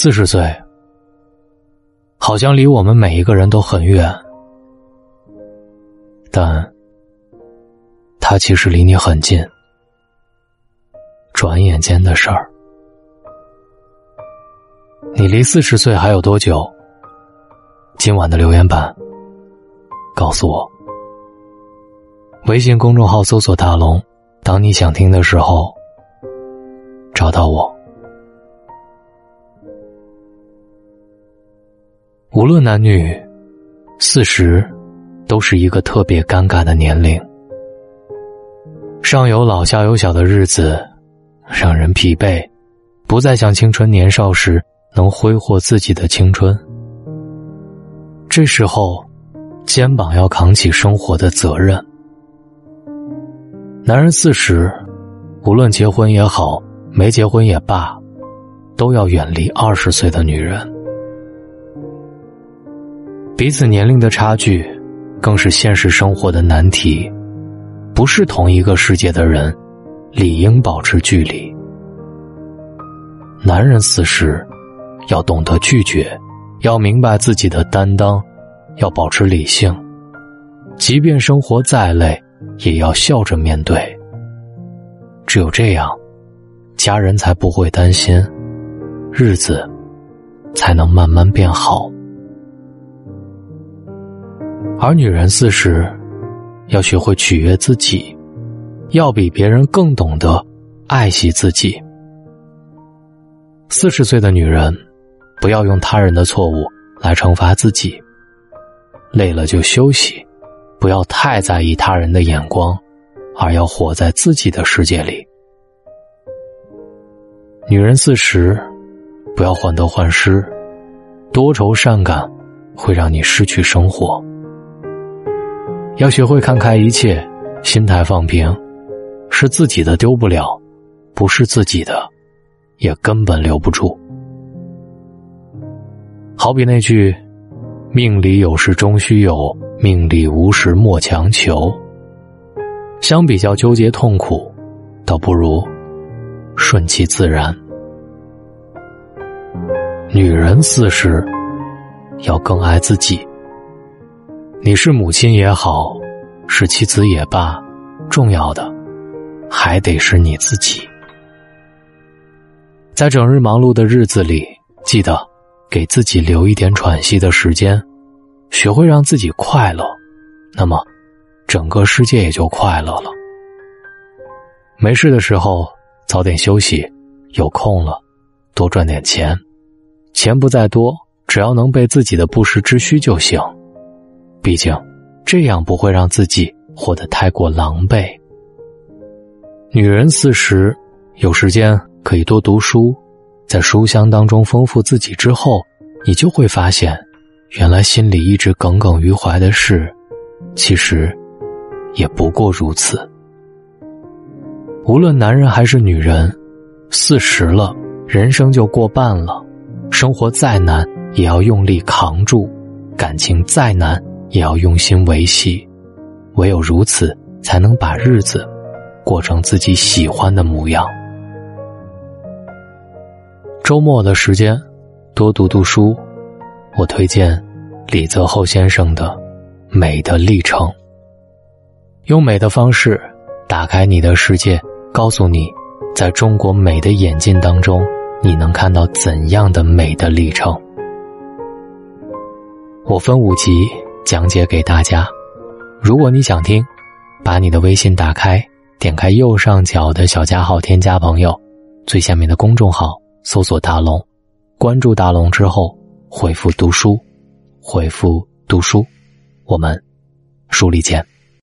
四十岁，好像离我们每一个人都很远，但，他其实离你很近。转眼间的事儿，你离四十岁还有多久？今晚的留言板，告诉我。微信公众号搜索“大龙”，当你想听的时候，找到我。无论男女，四十都是一个特别尴尬的年龄。上有老下有小的日子，让人疲惫，不再像青春年少时能挥霍自己的青春。这时候，肩膀要扛起生活的责任。男人四十，无论结婚也好，没结婚也罢，都要远离二十岁的女人。彼此年龄的差距，更是现实生活的难题。不是同一个世界的人，理应保持距离。男人四十，要懂得拒绝，要明白自己的担当，要保持理性。即便生活再累。也要笑着面对。只有这样，家人才不会担心，日子才能慢慢变好。而女人四十，要学会取悦自己，要比别人更懂得爱惜自己。四十岁的女人，不要用他人的错误来惩罚自己，累了就休息。不要太在意他人的眼光，而要活在自己的世界里。女人四十，不要患得患失，多愁善感会让你失去生活。要学会看开一切，心态放平，是自己的丢不了，不是自己的，也根本留不住。好比那句。命里有时终须有，命里无时莫强求。相比较纠结痛苦，倒不如顺其自然。女人四十，要更爱自己。你是母亲也好，是妻子也罢，重要的还得是你自己。在整日忙碌的日子里，记得。给自己留一点喘息的时间，学会让自己快乐，那么整个世界也就快乐了。没事的时候早点休息，有空了多赚点钱，钱不在多，只要能备自己的不时之需就行。毕竟这样不会让自己活得太过狼狈。女人四十，有时间可以多读书。在书香当中丰富自己之后，你就会发现，原来心里一直耿耿于怀的事，其实也不过如此。无论男人还是女人，四十了，人生就过半了。生活再难，也要用力扛住；感情再难，也要用心维系。唯有如此，才能把日子过成自己喜欢的模样。周末的时间，多读读书。我推荐李泽厚先生的《美的历程》，用美的方式打开你的世界，告诉你，在中国美的眼镜当中，你能看到怎样的美的历程。我分五集讲解给大家。如果你想听，把你的微信打开，点开右上角的小加号，添加朋友，最下面的公众号。搜索大龙，关注大龙之后，回复读书，回复读书，我们书里见。